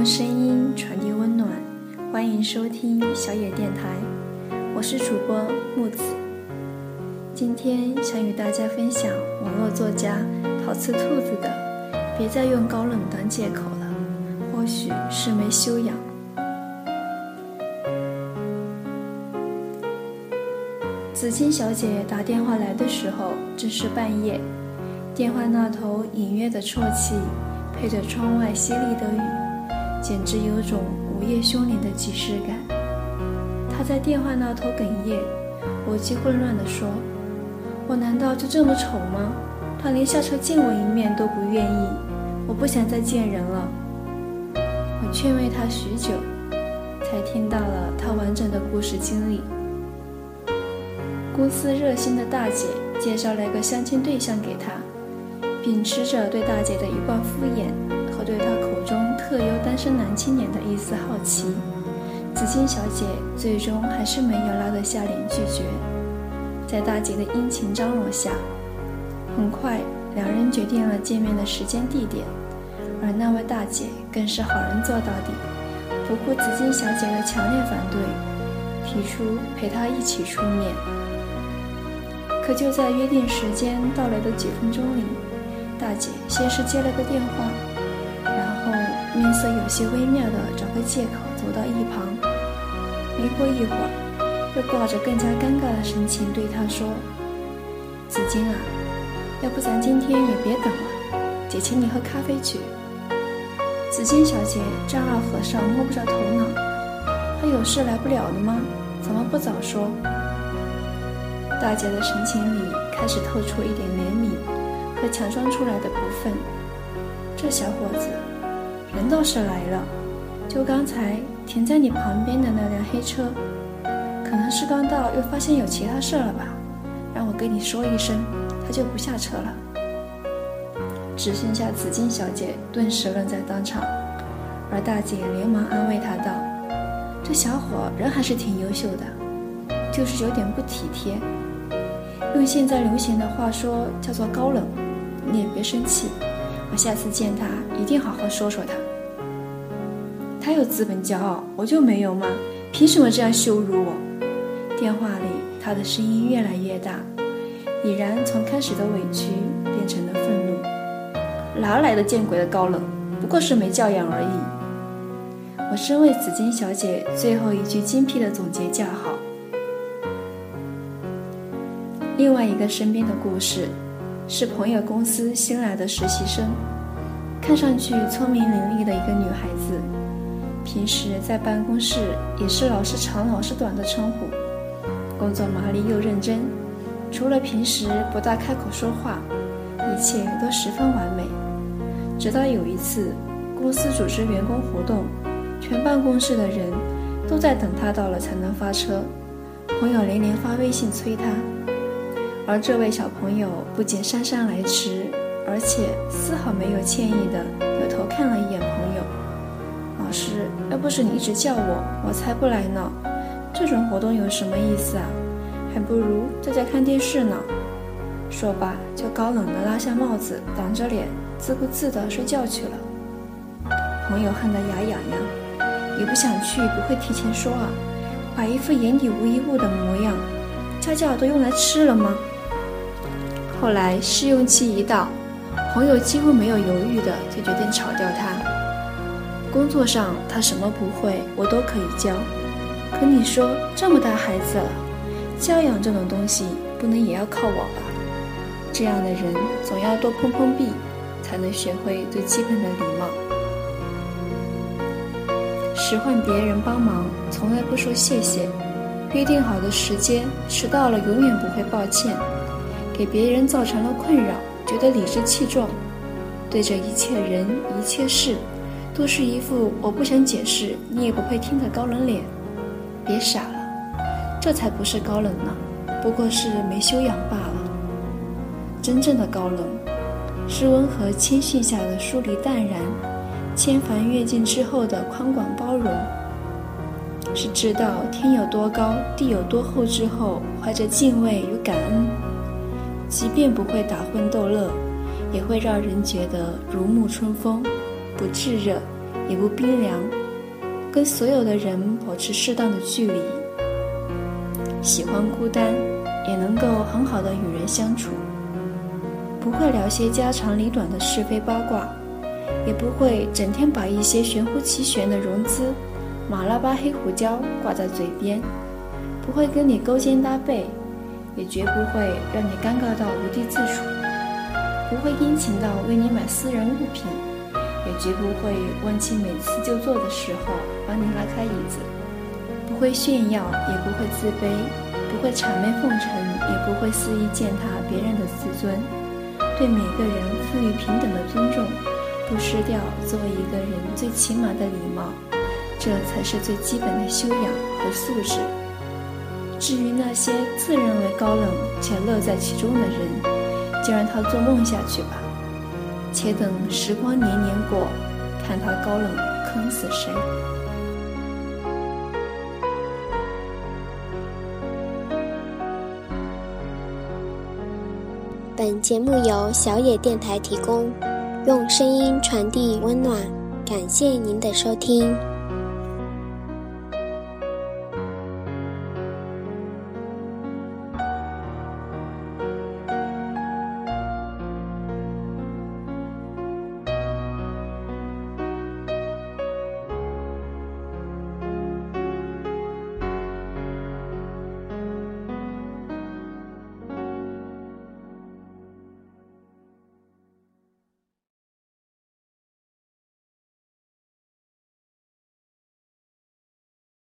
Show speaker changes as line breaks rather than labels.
用声音传递温暖，欢迎收听小野电台，我是主播木子。今天想与大家分享网络作家陶瓷兔子的《别再用高冷当借口了》，或许是没修养。紫金小姐打电话来的时候正是半夜，电话那头隐约的啜泣，配着窗外淅沥的雨。简直有种午夜凶铃的即视感。他在电话那头哽咽，逻辑混乱地说：“我难道就这么丑吗？他连下车见我一面都不愿意，我不想再见人了。”我劝慰他许久，才听到了他完整的故事经历。公司热心的大姐介绍了一个相亲对象给他，秉持着对大姐的一贯敷衍特优单身男青年的一丝好奇，紫金小姐最终还是没有拉得下脸拒绝。在大姐的殷勤张罗下，很快两人决定了见面的时间地点。而那位大姐更是好人做到底，不顾紫金小姐的强烈反对，提出陪她一起出面。可就在约定时间到来的几分钟里，大姐先是接了个电话。面色有些微妙的找个借口走到一旁，没过一会儿，又挂着更加尴尬的神情对他说：“紫金啊，要不咱今天也别等了，姐请你喝咖啡去。”紫金小姐丈二和尚摸不着头脑，他有事来不了了吗？怎么不早说？大姐的神情里开始透出一点怜悯和强装出来的不忿，这小伙子。人倒是来了，就刚才停在你旁边的那辆黑车，可能是刚到又发现有其他事了吧？让我跟你说一声，他就不下车了。只剩下紫金小姐顿时愣在当场，而大姐连忙安慰她道：“这小伙人还是挺优秀的，就是有点不体贴。用现在流行的话说，叫做高冷。你也别生气。”我下次见他一定好好说说他。他有资本骄傲，我就没有吗？凭什么这样羞辱我？电话里他的声音越来越大，已然从开始的委屈变成了愤怒。哪来的见鬼的高冷？不过是没教养而已。我身为紫金小姐最后一句精辟的总结叫好。另外一个身边的故事。是朋友公司新来的实习生，看上去聪明伶俐的一个女孩子，平时在办公室也是老是长老是短的称呼，工作麻利又认真，除了平时不大开口说话，一切都十分完美。直到有一次，公司组织员工活动，全办公室的人都在等她到了才能发车，朋友连连发微信催她。而这位小朋友不仅姗姗来迟，而且丝毫没有歉意的扭头看了一眼朋友。老师，要不是你一直叫我，我才不来呢。这种活动有什么意思啊？还不如在家看电视呢。说罢，就高冷的拉下帽子，挡着脸，自顾自的睡觉去了。朋友恨得牙痒痒，你不想去，不会提前说啊？把一副眼底无一物的模样，家教都用来吃了吗？后来试用期一到，朋友几乎没有犹豫的就决定炒掉他。工作上他什么不会，我都可以教。可你说这么大孩子了，教养这种东西不能也要靠我吧？这样的人总要多碰碰壁，才能学会最基本的礼貌。使唤别人帮忙，从来不说谢谢。约定好的时间迟到了，永远不会抱歉。给别人造成了困扰，觉得理直气壮，对着一切人一切事，都是一副我不想解释，你也不配听的高冷脸。别傻了，这才不是高冷呢，不过是没修养罢了。真正的高冷，是温和谦逊下的疏离淡然，千帆阅尽之后的宽广包容，是知道天有多高，地有多厚之后，怀着敬畏与感恩。即便不会打昏逗乐，也会让人觉得如沐春风，不炙热，也不冰凉，跟所有的人保持适当的距离。喜欢孤单，也能够很好的与人相处。不会聊些家长里短的是非八卦，也不会整天把一些玄乎其玄的融资、马拉巴黑胡椒挂在嘴边，不会跟你勾肩搭背，也绝不会让你尴尬到无地自处，不会殷勤到为你买私人物品，也绝不会忘记每次就坐的时候帮你拉开椅子。不会炫耀，也不会自卑，不会谄媚奉承，也不会肆意践踏别人的自尊。对每个人赋予平等的尊重，不失掉作为一个人最起码的礼貌，这才是最基本的修养和素质。至于那些自认为高冷且乐在其中的人，就让他做梦下去吧，且等时光年年过，看他高冷坑死谁。
本节目由小野电台提供，用声音传递温暖，感谢您的收听。